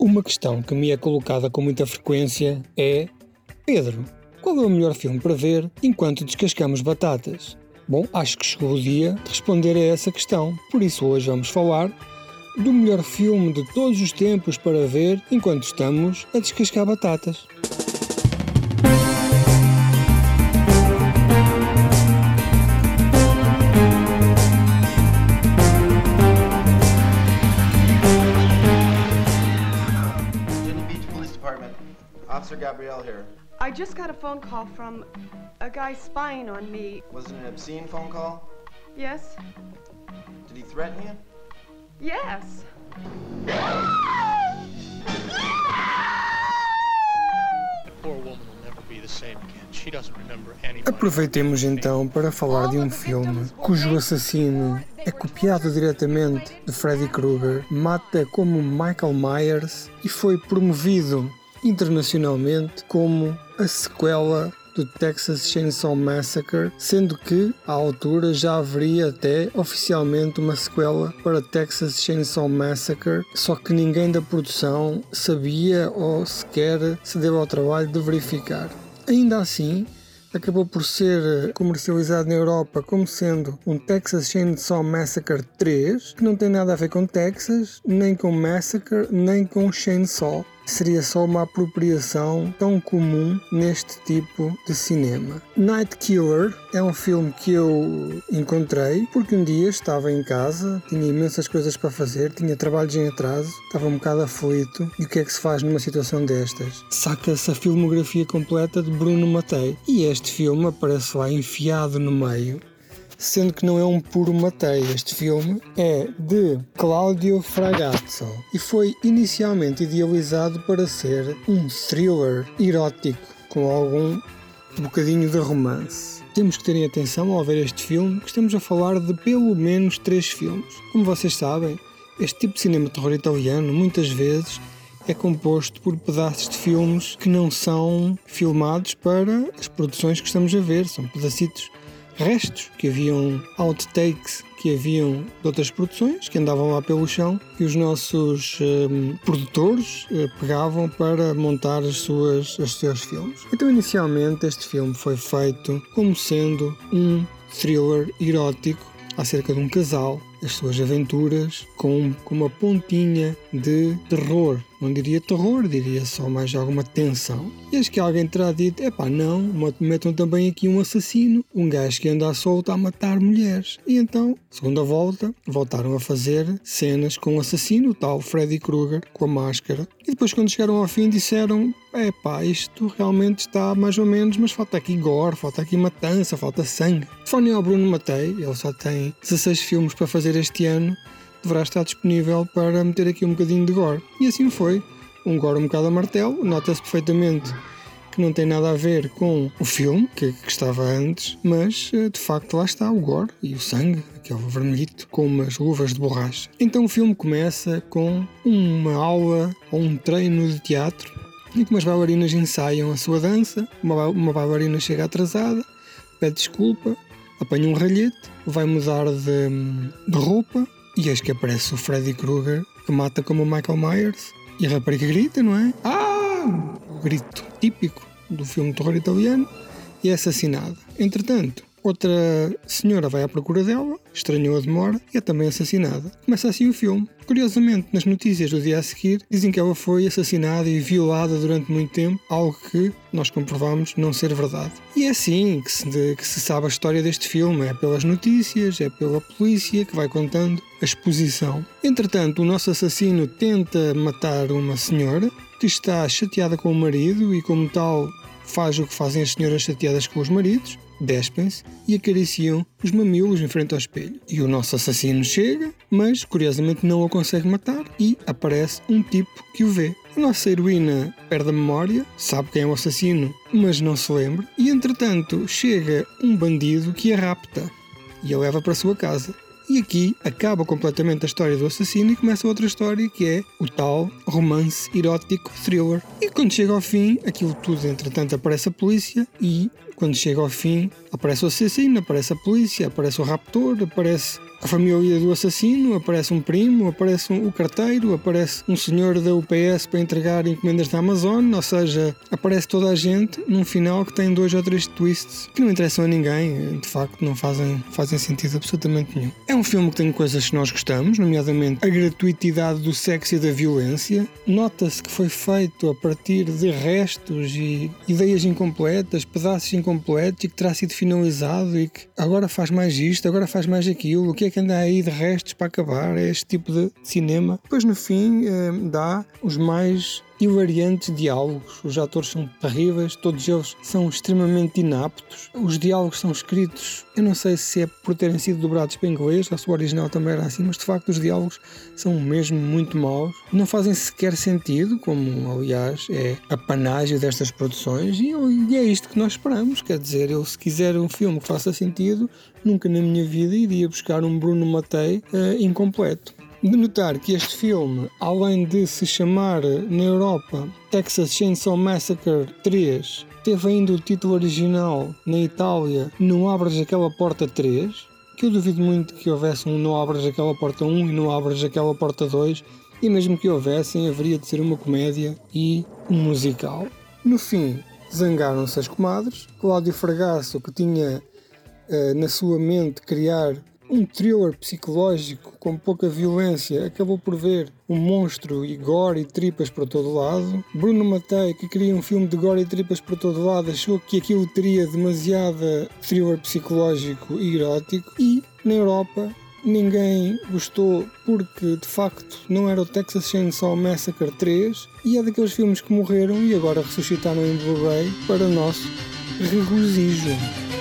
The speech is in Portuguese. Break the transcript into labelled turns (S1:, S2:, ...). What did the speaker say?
S1: Uma questão que me é colocada com muita frequência é: Pedro, qual é o melhor filme para ver enquanto descascamos batatas? Bom, acho que chegou o dia de responder a essa questão, por isso hoje vamos falar do melhor filme de todos os tempos para ver enquanto estamos a descascar batatas.
S2: Officer Gabrielle here.
S3: I just got a phone call from a guy spying on me.
S2: Was it an obscene phone call?
S3: Yes?
S2: Did he threaten you?
S3: Yes.
S4: poor woman will never be the same again. She doesn't remember anybody.
S1: Aproveitemos então para falar de um filme cujo assassino é copiado diretamente de Freddy Krueger, mata como Michael Myers e foi promovido internacionalmente como a sequela do Texas Chainsaw Massacre, sendo que à altura já haveria até oficialmente uma sequela para Texas Chainsaw Massacre, só que ninguém da produção sabia ou sequer se deu ao trabalho de verificar. Ainda assim, acabou por ser comercializado na Europa como sendo um Texas Chainsaw Massacre 3, que não tem nada a ver com Texas, nem com Massacre, nem com Chainsaw seria só uma apropriação tão comum neste tipo de cinema. Night Killer é um filme que eu encontrei porque um dia estava em casa, tinha imensas coisas para fazer, tinha trabalhos em atraso, estava um bocado aflito. E o que é que se faz numa situação destas? Saca-se a filmografia completa de Bruno Matei e este filme aparece lá enfiado no meio sendo que não é um puro matei. Este filme é de Claudio Fragazzo e foi inicialmente idealizado para ser um thriller erótico com algum bocadinho de romance. Temos que terem atenção ao ver este filme, que estamos a falar de pelo menos três filmes. Como vocês sabem, este tipo de cinema terror italiano muitas vezes é composto por pedaços de filmes que não são filmados para as produções que estamos a ver, são pedacitos restos que haviam outtakes que haviam de outras produções que andavam lá pelo chão e os nossos um, produtores uh, pegavam para montar as suas, os seus filmes. Então, inicialmente, este filme foi feito como sendo um thriller erótico acerca de um casal as suas aventuras com, com uma pontinha de terror. Não diria terror, diria só mais alguma tensão. E acho que alguém terá dito: é pá, não, metam também aqui um assassino, um gajo que anda à solta a matar mulheres. E então, segunda volta, voltaram a fazer cenas com o assassino, o tal Freddy Krueger, com a máscara. E depois, quando chegaram ao fim, disseram: é pá, isto realmente está mais ou menos, mas falta aqui gore, falta aqui matança, falta sangue. Fone ao Bruno Matei, ele só tem 16 filmes para fazer este ano deverá estar disponível para meter aqui um bocadinho de gore. E assim foi. Um gore um bocado a martelo, nota-se perfeitamente que não tem nada a ver com o filme que, que, estava antes, mas eh, de facto lá está o gore e o sangue, aquele vermelhito, com umas luvas de borracha. Então o filme começa com uma aula ou um treino de teatro em que umas bailarinas ensaiam a sua dança, uma, uma bailarina chega atrasada, pede desculpa, apanha um ralhete, vai mudar de, de roupa e eis que aparece o Freddy Krueger que mata como o Michael Myers e a rapariga grita, não é? Ah! O grito típico do filme terror italiano e é assassinada. Entretanto, Outra senhora vai à procura dela, estranhou a demora e é também assassinada. Começa assim o filme. Curiosamente, nas notícias do dia a seguir, dizem que ela foi assassinada e violada durante muito tempo, algo que nós comprovamos não ser verdade. E é assim que se, de, que se sabe a história deste filme: é pelas notícias, é pela polícia que vai contando a exposição. Entretanto, o nosso assassino tenta matar uma senhora que está chateada com o marido e, como tal, faz o que fazem as senhoras chateadas com os maridos, despem-se e acariciam os mamilos em frente ao espelho. E o nosso assassino chega, mas curiosamente não o consegue matar e aparece um tipo que o vê. A nossa heroína perde a memória, sabe quem é o assassino, mas não se lembra, e entretanto chega um bandido que a rapta e a leva para a sua casa. E aqui acaba completamente a história do assassino e começa outra história que é o tal romance erótico thriller. E quando chega ao fim, aquilo tudo, entretanto, aparece a polícia e quando chega ao fim, aparece o assassino, aparece a polícia, aparece o raptor, aparece a família do assassino, aparece um primo, aparece um, o carteiro, aparece um senhor da UPS para entregar encomendas da Amazon, ou seja, aparece toda a gente num final que tem dois ou três twists que não interessam a ninguém, de facto não fazem, fazem sentido absolutamente nenhum. É um filme que tem coisas que nós gostamos, nomeadamente a gratuitidade do sexo e da violência. Nota-se que foi feito a partir de restos e ideias incompletas, pedaços incompletos e que terá sido finalizado e que agora faz mais isto, agora faz mais aquilo. O que é que anda aí de restos para acabar? É este tipo de cinema. Depois no fim eh, dá os mais hilariantes diálogos. Os atores são terríveis, todos eles são extremamente inaptos. Os diálogos são escritos, eu não sei se é por terem sido dobrados para inglês se o original também era assim, mas de facto os diálogos são mesmo muito maus. Não fazem sequer sentido, como aliás é a panágio destas produções, e, e é isto que nós esperamos. Quer dizer, eu se quiser um filme que faça sentido, nunca na minha vida iria buscar um Bruno Matei uh, incompleto de notar que este filme, além de se chamar na Europa Texas Chainsaw Massacre 3, teve ainda o título original na Itália Não Abras Aquela Porta 3, que eu duvido muito que houvesse um Não Abras Aquela Porta 1 e Não Abras Aquela Porta 2, e mesmo que houvessem, haveria de ser uma comédia e um musical. No fim, zangaram-se as comadres. Cláudio Fragasso, que tinha uh, na sua mente criar um thriller psicológico com pouca violência acabou por ver um monstro e gore e tripas por todo lado. Bruno Matei, que queria um filme de gore e tripas por todo lado, achou que aquilo teria demasiada thriller psicológico e erótico. E na Europa ninguém gostou porque de facto não era o Texas Chainsaw Massacre 3 e é daqueles filmes que morreram e agora ressuscitaram em Blu-ray para nosso regozijo.